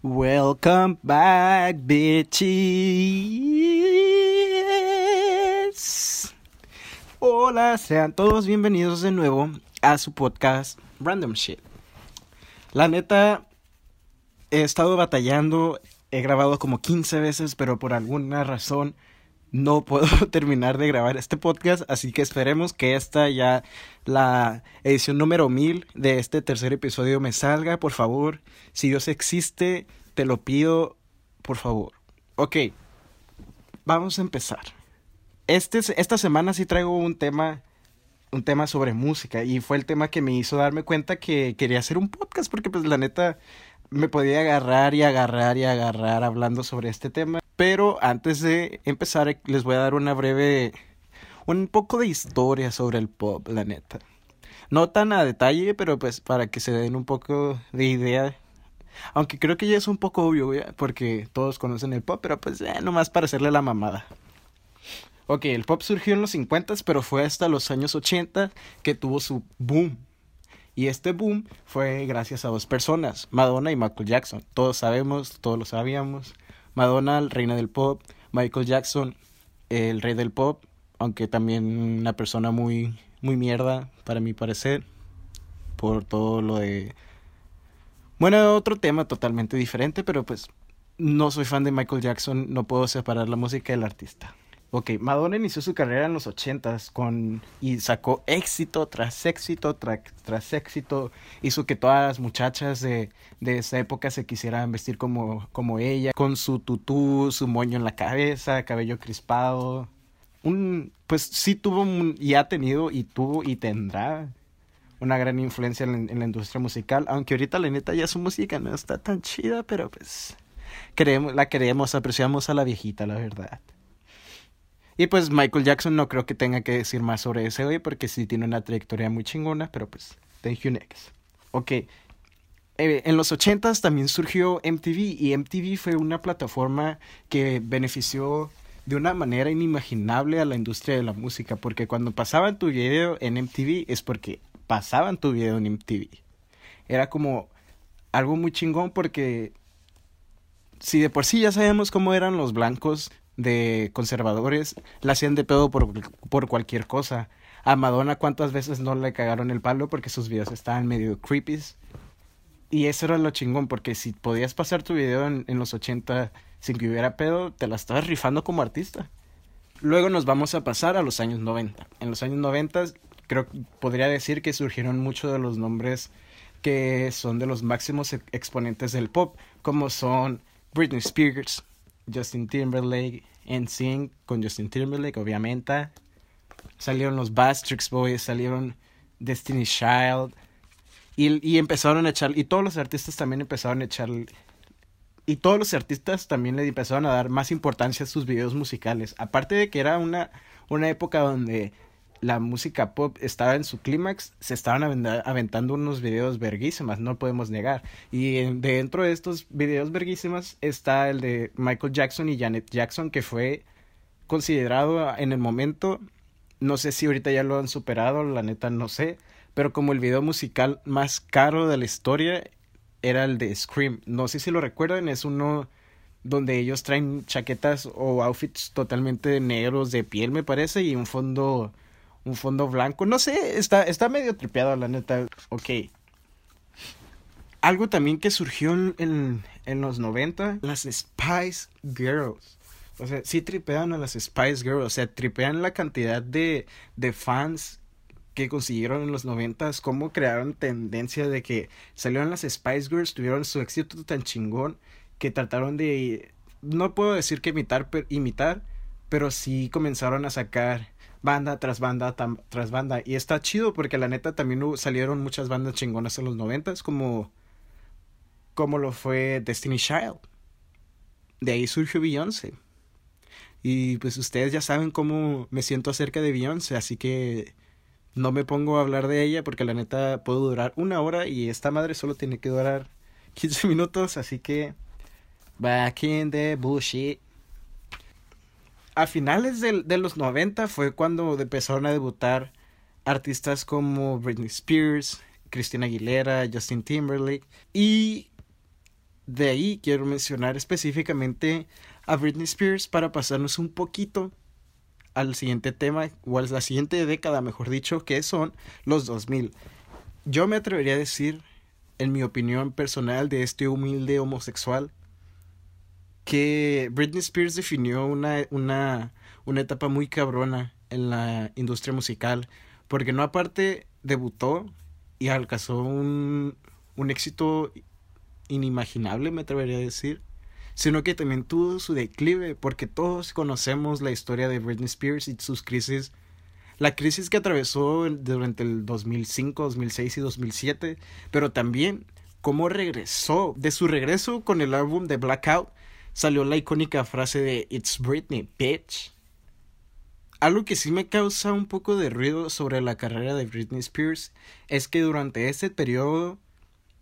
Welcome back, bitches. Hola, sean todos bienvenidos de nuevo a su podcast Random Shit. La neta, he estado batallando, he grabado como 15 veces, pero por alguna razón no puedo terminar de grabar este podcast, así que esperemos que esta ya la edición número 1000 de este tercer episodio me salga, por favor. Si Dios existe, te lo pido, por favor. Ok, vamos a empezar. Este, esta semana sí traigo un tema un tema sobre música y fue el tema que me hizo darme cuenta que quería hacer un podcast porque pues la neta me podía agarrar y agarrar y agarrar hablando sobre este tema. Pero antes de empezar, les voy a dar una breve, un poco de historia sobre el pop, la neta. No tan a detalle, pero pues para que se den un poco de idea. Aunque creo que ya es un poco obvio, porque todos conocen el pop, pero pues eh, nomás para hacerle la mamada. Ok, el pop surgió en los 50, pero fue hasta los años 80 que tuvo su boom. Y este boom fue gracias a dos personas, Madonna y Michael Jackson. Todos sabemos, todos lo sabíamos. Madonna, reina del pop, Michael Jackson, el rey del pop, aunque también una persona muy, muy mierda, para mi parecer, por todo lo de... Bueno, otro tema totalmente diferente, pero pues no soy fan de Michael Jackson, no puedo separar la música del artista. Ok, Madonna inició su carrera en los ochentas con y sacó éxito tras éxito tras éxito, hizo que todas las muchachas de, de esa época se quisieran vestir como, como ella, con su tutú, su moño en la cabeza, cabello crispado. Un, pues sí tuvo y ha tenido y tuvo y tendrá una gran influencia en, en la industria musical, aunque ahorita la neta ya su música no está tan chida, pero pues queremos, la queremos, apreciamos a la viejita, la verdad. Y pues Michael Jackson no creo que tenga que decir más sobre ese hoy porque sí tiene una trayectoria muy chingona, pero pues, thank you next. Ok. Eh, en los ochentas también surgió MTV y MTV fue una plataforma que benefició de una manera inimaginable a la industria de la música porque cuando pasaban tu video en MTV es porque pasaban tu video en MTV. Era como algo muy chingón porque si de por sí ya sabemos cómo eran los blancos de conservadores la hacían de pedo por, por cualquier cosa. A Madonna cuántas veces no le cagaron el palo porque sus videos estaban medio creepy. Y eso era lo chingón, porque si podías pasar tu video en, en los 80 sin que hubiera pedo, te la estabas rifando como artista. Luego nos vamos a pasar a los años 90. En los años 90 creo podría decir que surgieron muchos de los nombres que son de los máximos exponentes del pop, como son Britney Spears, Justin Timberlake, NSYNC con Justin Timberlake, obviamente. Salieron los Bastrix Boys, salieron Destiny Child. Y, y empezaron a echar, y todos los artistas también empezaron a echar, y todos los artistas también le empezaron a dar más importancia a sus videos musicales. Aparte de que era una, una época donde la música pop estaba en su clímax, se estaban aventando unos videos verguísimas, no podemos negar. Y dentro de estos videos verguísimas está el de Michael Jackson y Janet Jackson, que fue considerado en el momento, no sé si ahorita ya lo han superado, la neta no sé, pero como el video musical más caro de la historia era el de Scream. No sé si lo recuerdan, es uno donde ellos traen chaquetas o outfits totalmente negros de piel, me parece, y un fondo un fondo blanco. No sé, está, está medio tripeado, la neta. Ok. Algo también que surgió en, en los 90, las Spice Girls. O sea, sí tripean a las Spice Girls. O sea, tripean la cantidad de, de fans que consiguieron en los 90, cómo crearon tendencia de que salieron las Spice Girls, tuvieron su éxito tan chingón que trataron de, no puedo decir que imitar, imitar, pero sí comenzaron a sacar banda tras banda tras banda. Y está chido porque la neta también salieron muchas bandas chingonas en los noventas como, como lo fue Destiny Child. De ahí surgió Beyoncé. Y pues ustedes ya saben cómo me siento acerca de Beyoncé, así que no me pongo a hablar de ella porque la neta puedo durar una hora y esta madre solo tiene que durar 15 minutos, así que back in the bullshit a finales de, de los 90 fue cuando empezaron a debutar artistas como Britney Spears, Christina Aguilera, Justin Timberlake. Y de ahí quiero mencionar específicamente a Britney Spears para pasarnos un poquito al siguiente tema, o a la siguiente década, mejor dicho, que son los 2000. Yo me atrevería a decir, en mi opinión personal de este humilde homosexual, que Britney Spears definió una, una, una etapa muy cabrona en la industria musical, porque no aparte debutó y alcanzó un, un éxito inimaginable, me atrevería a decir, sino que también tuvo su declive, porque todos conocemos la historia de Britney Spears y sus crisis, la crisis que atravesó durante el 2005, 2006 y 2007, pero también cómo regresó, de su regreso con el álbum de Blackout, salió la icónica frase de It's Britney, bitch. Algo que sí me causa un poco de ruido sobre la carrera de Britney Spears es que durante ese periodo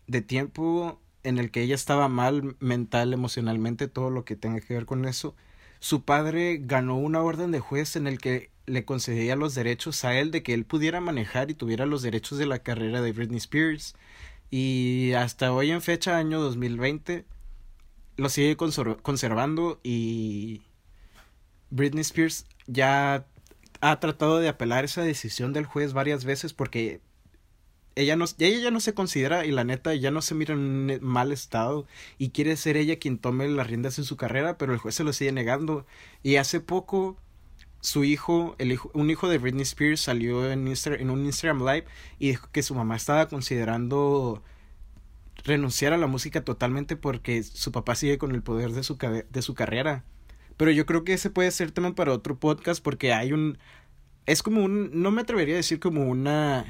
de tiempo en el que ella estaba mal mental, emocionalmente, todo lo que tenga que ver con eso, su padre ganó una orden de juez en el que le concedía los derechos a él de que él pudiera manejar y tuviera los derechos de la carrera de Britney Spears. Y hasta hoy en fecha, año 2020, lo sigue conservando y Britney Spears ya ha tratado de apelar esa decisión del juez varias veces porque ella no, ella ya no se considera y la neta ya no se mira en un mal estado y quiere ser ella quien tome las riendas en su carrera, pero el juez se lo sigue negando. Y hace poco su hijo, el hijo un hijo de Britney Spears salió en, en un Instagram Live y dijo que su mamá estaba considerando renunciar a la música totalmente porque su papá sigue con el poder de su, de su carrera. Pero yo creo que ese puede ser tema para otro podcast porque hay un... Es como un... No me atrevería a decir como una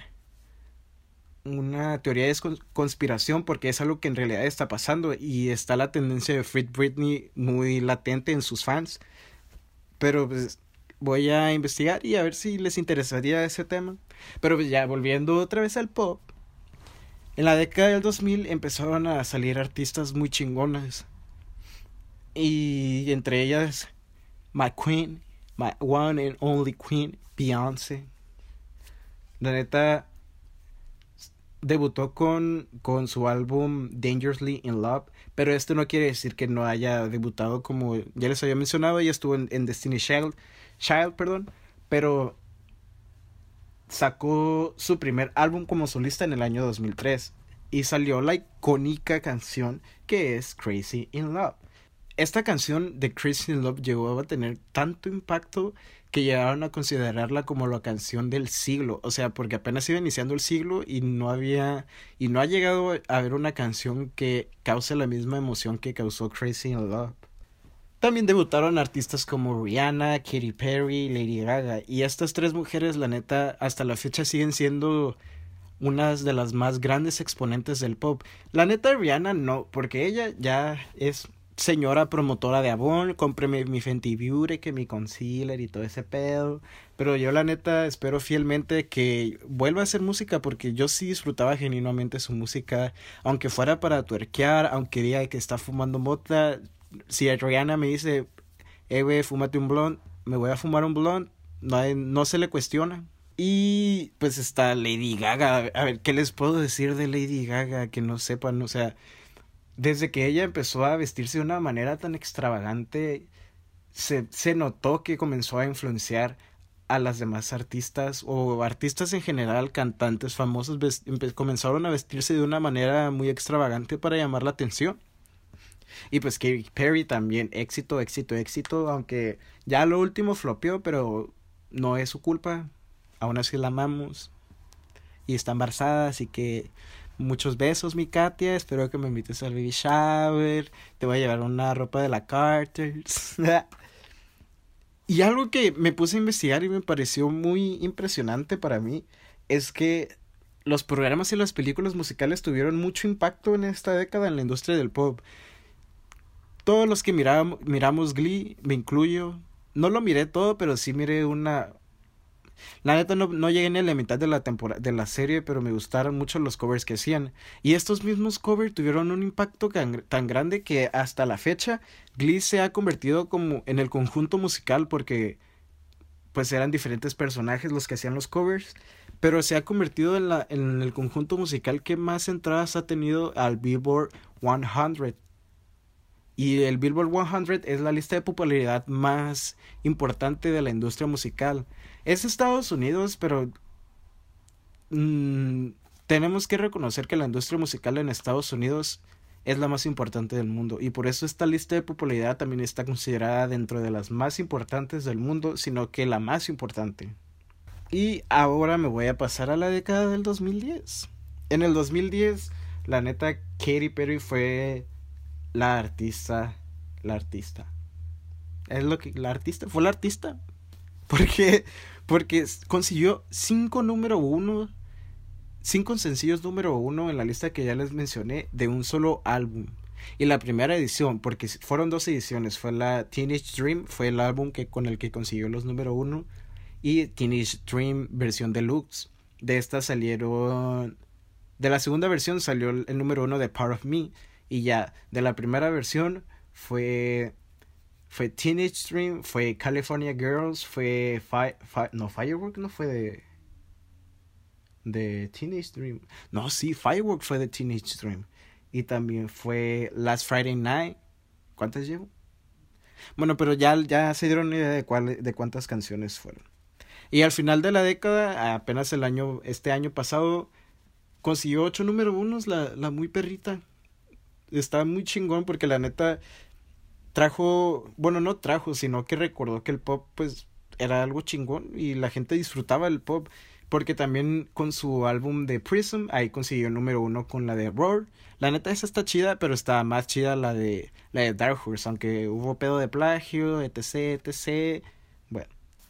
una teoría de conspiración porque es algo que en realidad está pasando y está la tendencia de Free Britney muy latente en sus fans. Pero pues voy a investigar y a ver si les interesaría ese tema. Pero pues ya volviendo otra vez al pop. En la década del 2000 empezaron a salir artistas muy chingonas. Y entre ellas, my queen, my one and only queen, Beyoncé. La neta, debutó con, con su álbum Dangerously in Love, pero esto no quiere decir que no haya debutado como ya les había mencionado, ella estuvo en, en Destiny Child, Child, perdón, pero sacó su primer álbum como solista en el año 2003 y salió la icónica canción que es Crazy in Love. Esta canción de Crazy in Love llegó a tener tanto impacto que llegaron a considerarla como la canción del siglo, o sea, porque apenas iba iniciando el siglo y no había y no ha llegado a haber una canción que cause la misma emoción que causó Crazy in Love. También debutaron artistas como Rihanna, Katy Perry, Lady Gaga y estas tres mujeres la neta hasta la fecha siguen siendo unas de las más grandes exponentes del pop. La neta Rihanna no, porque ella ya es señora promotora de Avon, cómpreme mi Fenty Beauty, que mi concealer y todo ese pedo. Pero yo la neta espero fielmente que vuelva a hacer música porque yo sí disfrutaba genuinamente su música, aunque fuera para tuerquear, aunque diga que está fumando mota. Si Adriana me dice, eh, güey, fúmate un blond, me voy a fumar un blond, no, no se le cuestiona. Y pues está Lady Gaga. A ver, ¿qué les puedo decir de Lady Gaga que no sepan? O sea, desde que ella empezó a vestirse de una manera tan extravagante, se, se notó que comenzó a influenciar a las demás artistas o artistas en general, cantantes famosos, comenzaron a vestirse de una manera muy extravagante para llamar la atención. Y pues Katy Perry también, éxito, éxito, éxito, aunque ya lo último flopeó, pero no es su culpa, aún así la amamos y está embarazada, así que Muchos besos, mi Katia. Espero que me invites al baby shower. Te voy a llevar una ropa de la Carter. y algo que me puse a investigar y me pareció muy impresionante para mí es que los programas y las películas musicales tuvieron mucho impacto en esta década en la industria del pop. Todos los que miramos, miramos Glee, me incluyo. No lo miré todo, pero sí miré una, la neta no, no llegué ni a la mitad de la temporada de la serie, pero me gustaron mucho los covers que hacían. Y estos mismos covers tuvieron un impacto tan, grande que hasta la fecha Glee se ha convertido como en el conjunto musical porque pues eran diferentes personajes los que hacían los covers, pero se ha convertido en, la, en el conjunto musical que más entradas ha tenido al Billboard 100. Y el Billboard 100 es la lista de popularidad más importante de la industria musical. Es Estados Unidos, pero mm, tenemos que reconocer que la industria musical en Estados Unidos es la más importante del mundo. Y por eso esta lista de popularidad también está considerada dentro de las más importantes del mundo, sino que la más importante. Y ahora me voy a pasar a la década del 2010. En el 2010, la neta, Katy Perry fue la artista, la artista. Es lo que, la artista, fue la artista. Porque, porque consiguió cinco número uno, cinco sencillos número uno en la lista que ya les mencioné de un solo álbum. Y la primera edición, porque fueron dos ediciones, fue la Teenage Dream, fue el álbum que, con el que consiguió los número uno, y Teenage Dream versión deluxe. De esta salieron, de la segunda versión salió el número uno de Part of Me, y ya, de la primera versión fue fue Teenage Dream, fue California Girls, fue no Firework no fue de de Teenage Dream. No, sí, Firework fue de Teenage Dream y también fue Last Friday Night. ¿Cuántas llevo? Bueno, pero ya, ya se dieron idea de cuál, de cuántas canciones fueron. Y al final de la década, apenas el año, este año pasado, consiguió ocho número unos la, la muy perrita está muy chingón porque la neta trajo, bueno, no trajo, sino que recordó que el pop pues era algo chingón y la gente disfrutaba el pop. Porque también con su álbum de Prism, ahí consiguió número uno con la de Roar. La neta esa está chida, pero está más chida la de la de Dark Horse, aunque hubo pedo de plagio, etc, etc. Bueno,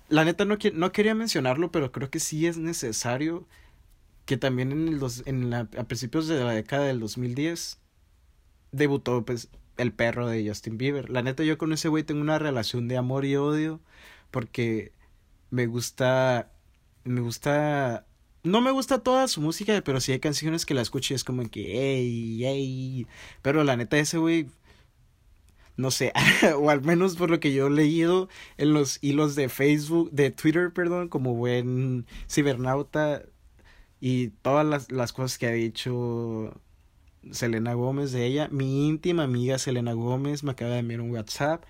la neta no, no quería mencionarlo, pero creo que sí es necesario que también en, el en la, a principios de la década del 2010 debutó pues el perro de Justin Bieber. La neta yo con ese güey tengo una relación de amor y odio porque me gusta me gusta no me gusta toda su música, pero sí hay canciones que la escucho y es como que ey, ey. Pero la neta ese güey no sé, o al menos por lo que yo he leído en los hilos de Facebook, de Twitter, perdón, como buen cibernauta y todas las, las cosas que ha dicho Selena Gómez de ella. Mi íntima amiga Selena Gómez me acaba de enviar un WhatsApp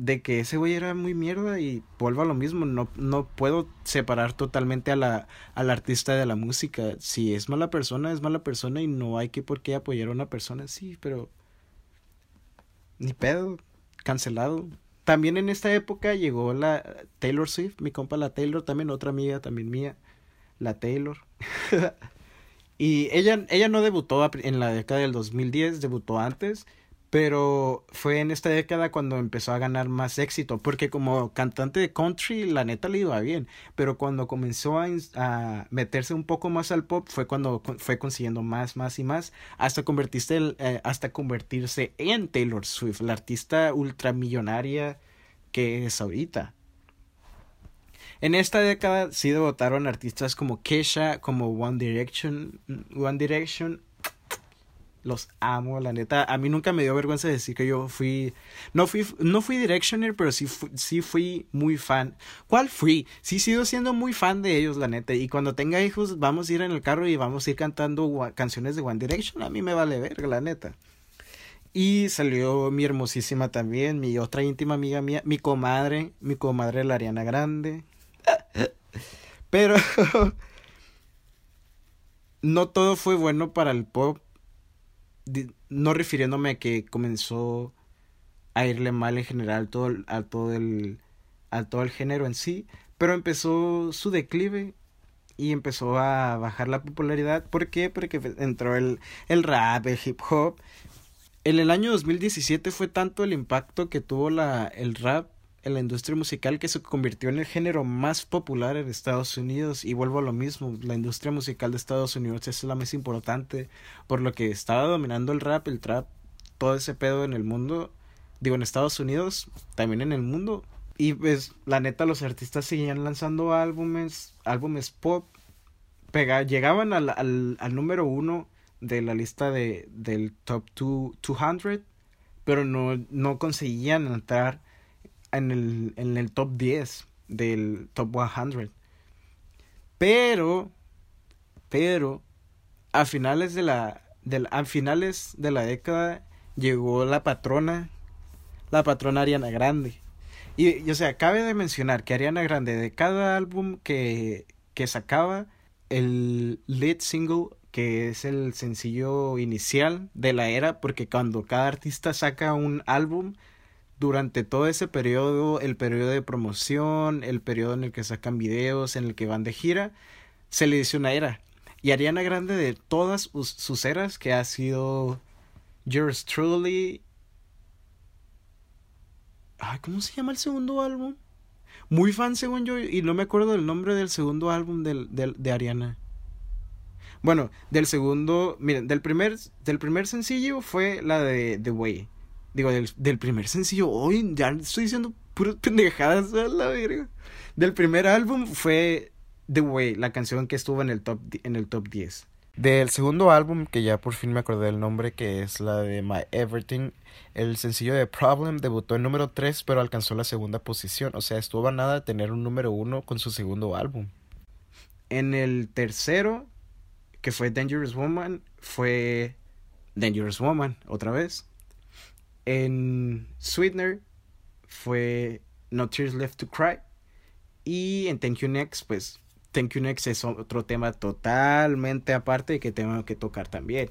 de que ese güey era muy mierda y vuelvo a lo mismo, no, no puedo separar totalmente a la, al artista de la música. Si es mala persona, es mala persona y no hay que por qué apoyar a una persona así, pero ni pedo, cancelado. También en esta época llegó la Taylor Swift, mi compa la Taylor, también otra amiga también mía, la Taylor. Y ella, ella no debutó en la década del 2010, debutó antes, pero fue en esta década cuando empezó a ganar más éxito, porque como cantante de country, la neta le iba bien, pero cuando comenzó a, a meterse un poco más al pop, fue cuando fue consiguiendo más, más y más, hasta convertirse, eh, hasta convertirse en Taylor Swift, la artista ultramillonaria que es ahorita. En esta década sí debutaron artistas como Kesha, como One Direction, One Direction. Los amo, la neta. A mí nunca me dio vergüenza decir que yo fui. No fui, no fui Directioner, pero sí, sí fui muy fan. ¿Cuál fui? Sí, sigo siendo muy fan de ellos, la neta. Y cuando tenga hijos, vamos a ir en el carro y vamos a ir cantando canciones de One Direction. A mí me vale verga, la neta. Y salió mi hermosísima también, mi otra íntima amiga mía, mi comadre, mi comadre la Ariana Grande. Pero no todo fue bueno para el pop. No refiriéndome a que comenzó a irle mal en general todo, a todo el todo el género en sí, pero empezó su declive y empezó a bajar la popularidad. ¿Por qué? Porque entró el, el rap, el hip hop. En el año 2017 fue tanto el impacto que tuvo la, el rap en la industria musical que se convirtió en el género más popular en Estados Unidos. Y vuelvo a lo mismo, la industria musical de Estados Unidos es la más importante por lo que estaba dominando el rap, el trap, todo ese pedo en el mundo, digo en Estados Unidos, también en el mundo. Y pues la neta los artistas seguían lanzando álbumes, álbumes pop, llegaban al, al, al número uno de la lista de, del top 200 pero no, no conseguían entrar en el, en el top 10 del top 100. Pero, pero, a finales de la, a finales de la década llegó la patrona, la patrona Ariana Grande. Y, y, o sea, cabe de mencionar que Ariana Grande, de cada álbum que, que sacaba, el lead single, que es el sencillo inicial de la era, porque cuando cada artista saca un álbum, durante todo ese periodo, el periodo de promoción, el periodo en el que sacan videos, en el que van de gira, se le dice una era. Y Ariana Grande de todas sus eras, que ha sido Yours Truly. Ay, ¿cómo se llama el segundo álbum? Muy fan según yo, y no me acuerdo del nombre del segundo álbum de Ariana. Bueno, del segundo, miren, del primer, del primer sencillo fue la de The Way. Digo, del, del primer sencillo, hoy ya estoy diciendo puras pendejadas, a la verga. Del primer álbum fue The Way, la canción que estuvo en el top, en el top 10. Del segundo álbum, que ya por fin me acordé del nombre, que es la de My Everything, el sencillo de Problem debutó en número 3, pero alcanzó la segunda posición. O sea, estuvo a nada de tener un número 1 con su segundo álbum. En el tercero, que fue Dangerous Woman, fue Dangerous Woman, otra vez. En Sweetener fue No Tears Left to Cry. Y en Thank You Next, pues Thank You Next es otro tema totalmente aparte que tengo que tocar también.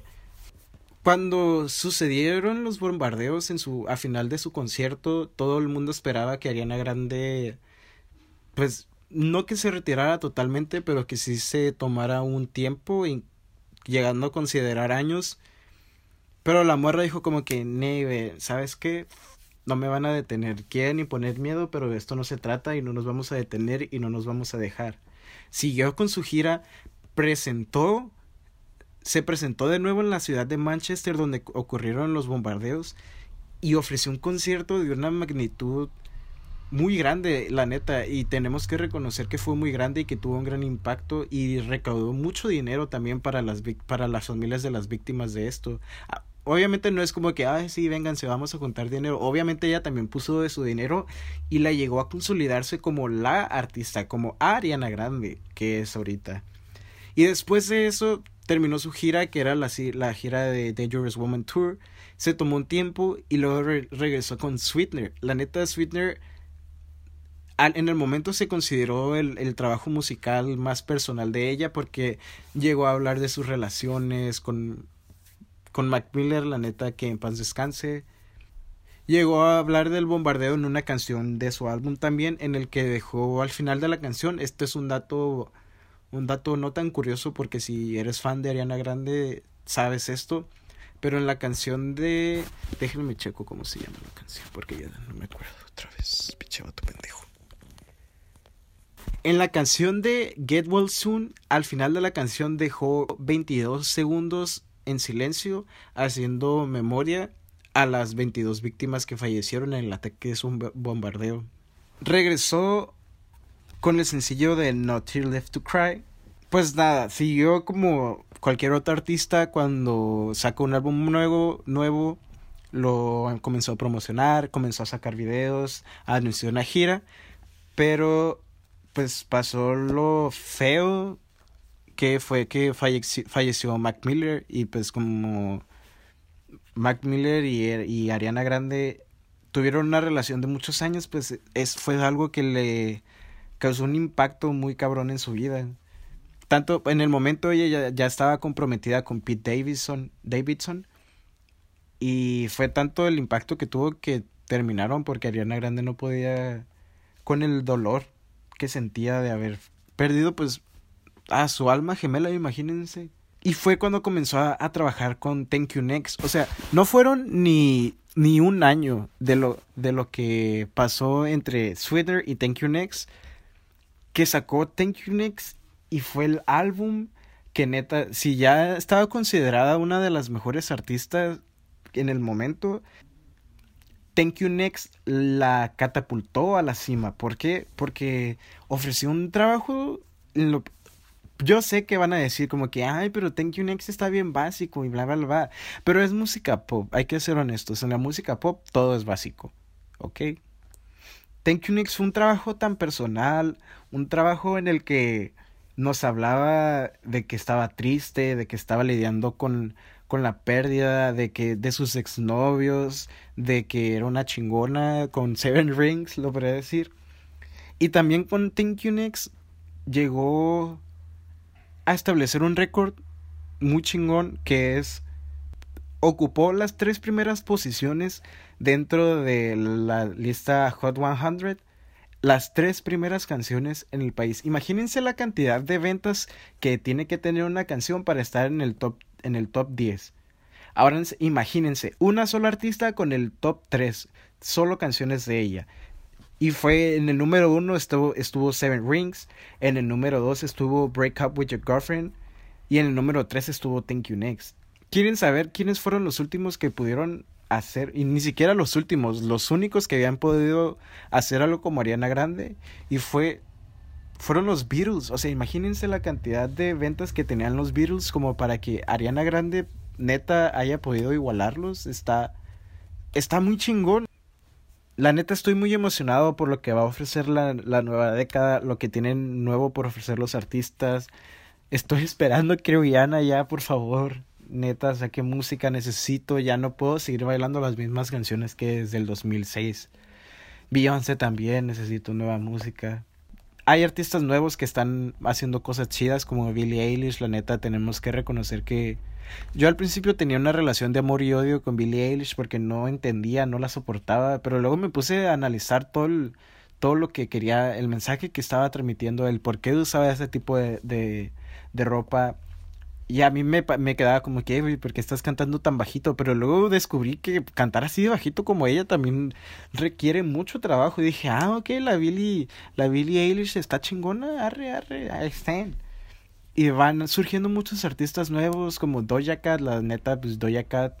Cuando sucedieron los bombardeos en su, a final de su concierto, todo el mundo esperaba que Ariana Grande, pues, no que se retirara totalmente, pero que sí se tomara un tiempo, y, llegando a considerar años, pero la morra dijo como que, Neve, ¿sabes qué? No me van a detener. Quieren imponer miedo, pero de esto no se trata y no nos vamos a detener y no nos vamos a dejar. Siguió con su gira, presentó, se presentó de nuevo en la ciudad de Manchester donde ocurrieron los bombardeos y ofreció un concierto de una magnitud muy grande, la neta, y tenemos que reconocer que fue muy grande y que tuvo un gran impacto y recaudó mucho dinero también para las, para las familias de las víctimas de esto. Ah, obviamente no es como que, ay, sí, vénganse, vamos a contar dinero. Obviamente ella también puso de su dinero y la llegó a consolidarse como la artista, como Ariana Grande, que es ahorita. Y después de eso terminó su gira, que era la, la gira de Dangerous Woman Tour. Se tomó un tiempo y luego regresó con Sweetener. La neta, Sweetener en el momento se consideró el, el, trabajo musical más personal de ella porque llegó a hablar de sus relaciones con, con Mac Miller, la neta que en paz descanse. Llegó a hablar del bombardeo en una canción de su álbum también, en el que dejó al final de la canción. Este es un dato, un dato no tan curioso porque si eres fan de Ariana Grande sabes esto. Pero en la canción de. Déjenme checo cómo se llama la canción, porque ya no me acuerdo otra vez. Pinche tu pendejo. En la canción de Get Well Soon, al final de la canción dejó 22 segundos en silencio, haciendo memoria a las 22 víctimas que fallecieron en el ataque de un bombardeo. Regresó con el sencillo de Not Here Left to Cry. Pues nada, siguió como cualquier otro artista cuando sacó un álbum nuevo, nuevo lo comenzó a promocionar, comenzó a sacar videos, anunció una gira, pero pues pasó lo feo que fue que falleció, Mac Miller y pues como Mac Miller y, y, Ariana Grande tuvieron una relación de muchos años, pues es, fue algo que le causó un impacto muy cabrón en su vida. Tanto en el momento ella ya, ya estaba comprometida con Pete Davidson, Davidson y fue tanto el impacto que tuvo que terminaron porque Ariana Grande no podía con el dolor que sentía de haber perdido pues a su alma gemela, imagínense. Y fue cuando comenzó a, trabajar con Thank You Next. O sea, no fueron ni, ni un año de lo, de lo que pasó entre Sweater y Thank You Next que sacó Thank You Next y fue el álbum que neta, si ya estaba considerada una de las mejores artistas en el momento, Thank You Next la catapultó a la cima. ¿Por qué? Porque ofreció un trabajo. Yo sé que van a decir como que, ay, pero Thank You Next está bien básico y bla, bla, bla. Pero es música pop, hay que ser honestos. En la música pop todo es básico. ¿Ok? Thank You Next fue un trabajo tan personal, un trabajo en el que nos hablaba de que estaba triste, de que estaba lidiando con con la pérdida de que de sus exnovios, de que era una chingona con Seven Rings, lo podría decir. Y también con Think Unix llegó a establecer un récord muy chingón que es ocupó las tres primeras posiciones dentro de la lista Hot 100 las tres primeras canciones en el país. Imagínense la cantidad de ventas que tiene que tener una canción para estar en el top, en el top 10. Ahora imagínense, una sola artista con el top 3, solo canciones de ella. Y fue en el número uno estuvo, estuvo Seven Rings, en el número 2 estuvo Break Up With Your Girlfriend y en el número 3 estuvo Thank You Next. ¿Quieren saber quiénes fueron los últimos que pudieron hacer, y ni siquiera los últimos, los únicos que habían podido hacer algo como Ariana Grande, y fue, fueron los Beatles, o sea, imagínense la cantidad de ventas que tenían los Beatles como para que Ariana Grande neta haya podido igualarlos, está, está muy chingón. La neta estoy muy emocionado por lo que va a ofrecer la, la nueva década, lo que tienen nuevo por ofrecer los artistas. Estoy esperando que Rihanna ya, por favor, neta, saqué música, necesito, ya no puedo seguir bailando las mismas canciones que desde el 2006. Beyoncé también, necesito nueva música. Hay artistas nuevos que están haciendo cosas chidas como Billie Eilish, la neta tenemos que reconocer que yo al principio tenía una relación de amor y odio con Billie Eilish porque no entendía, no la soportaba, pero luego me puse a analizar todo todo lo que quería, el mensaje que estaba transmitiendo, el por qué usaba ese tipo de, de, ropa y a mí me, me quedaba como que, ¿por qué estás cantando tan bajito? Pero luego descubrí que cantar así de bajito como ella también requiere mucho trabajo. Y dije, ah, ok, la Billie, la Billie Eilish está chingona, arre, arre, ahí. Y van surgiendo muchos artistas nuevos como Doja Cat, la neta, pues Doja Cat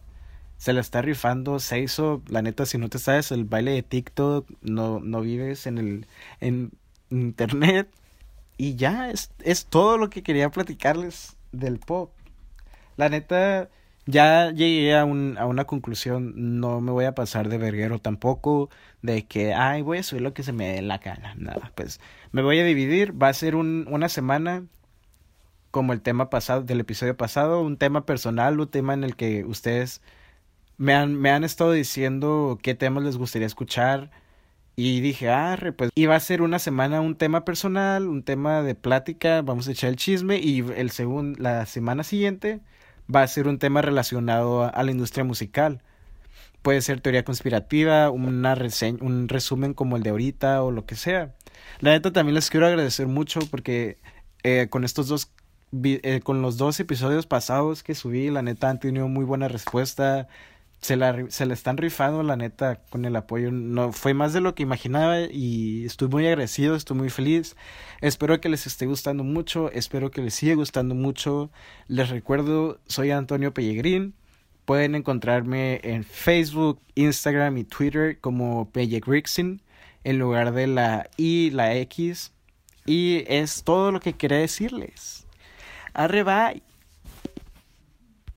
se la está rifando, se la neta, si no te sabes el baile de TikTok, no, no vives en el, en internet. Y ya, es, es todo lo que quería platicarles del pop. La neta, ya llegué a, un, a una conclusión, no me voy a pasar de verguero tampoco, de que, ay, voy a subir lo que se me dé la gana, nada, pues me voy a dividir, va a ser un, una semana como el tema pasado, del episodio pasado, un tema personal, un tema en el que ustedes me han, me han estado diciendo qué temas les gustaría escuchar, y dije, ah, pues iba a ser una semana un tema personal, un tema de plática, vamos a echar el chisme y el segundo, la semana siguiente va a ser un tema relacionado a, la industria musical. Puede ser teoría conspirativa, una reseña, un resumen como el de ahorita o lo que sea. La neta también les quiero agradecer mucho porque eh, con estos dos eh, con los dos episodios pasados que subí, la neta han tenido muy buena respuesta se la, se la están rifando, la neta, con el apoyo. No, fue más de lo que imaginaba y estoy muy agradecido, estoy muy feliz. Espero que les esté gustando mucho, espero que les siga gustando mucho. Les recuerdo, soy Antonio Pellegrín. Pueden encontrarme en Facebook, Instagram y Twitter como Pellegrixin en lugar de la I, la X. Y es todo lo que quería decirles. Arre, bye.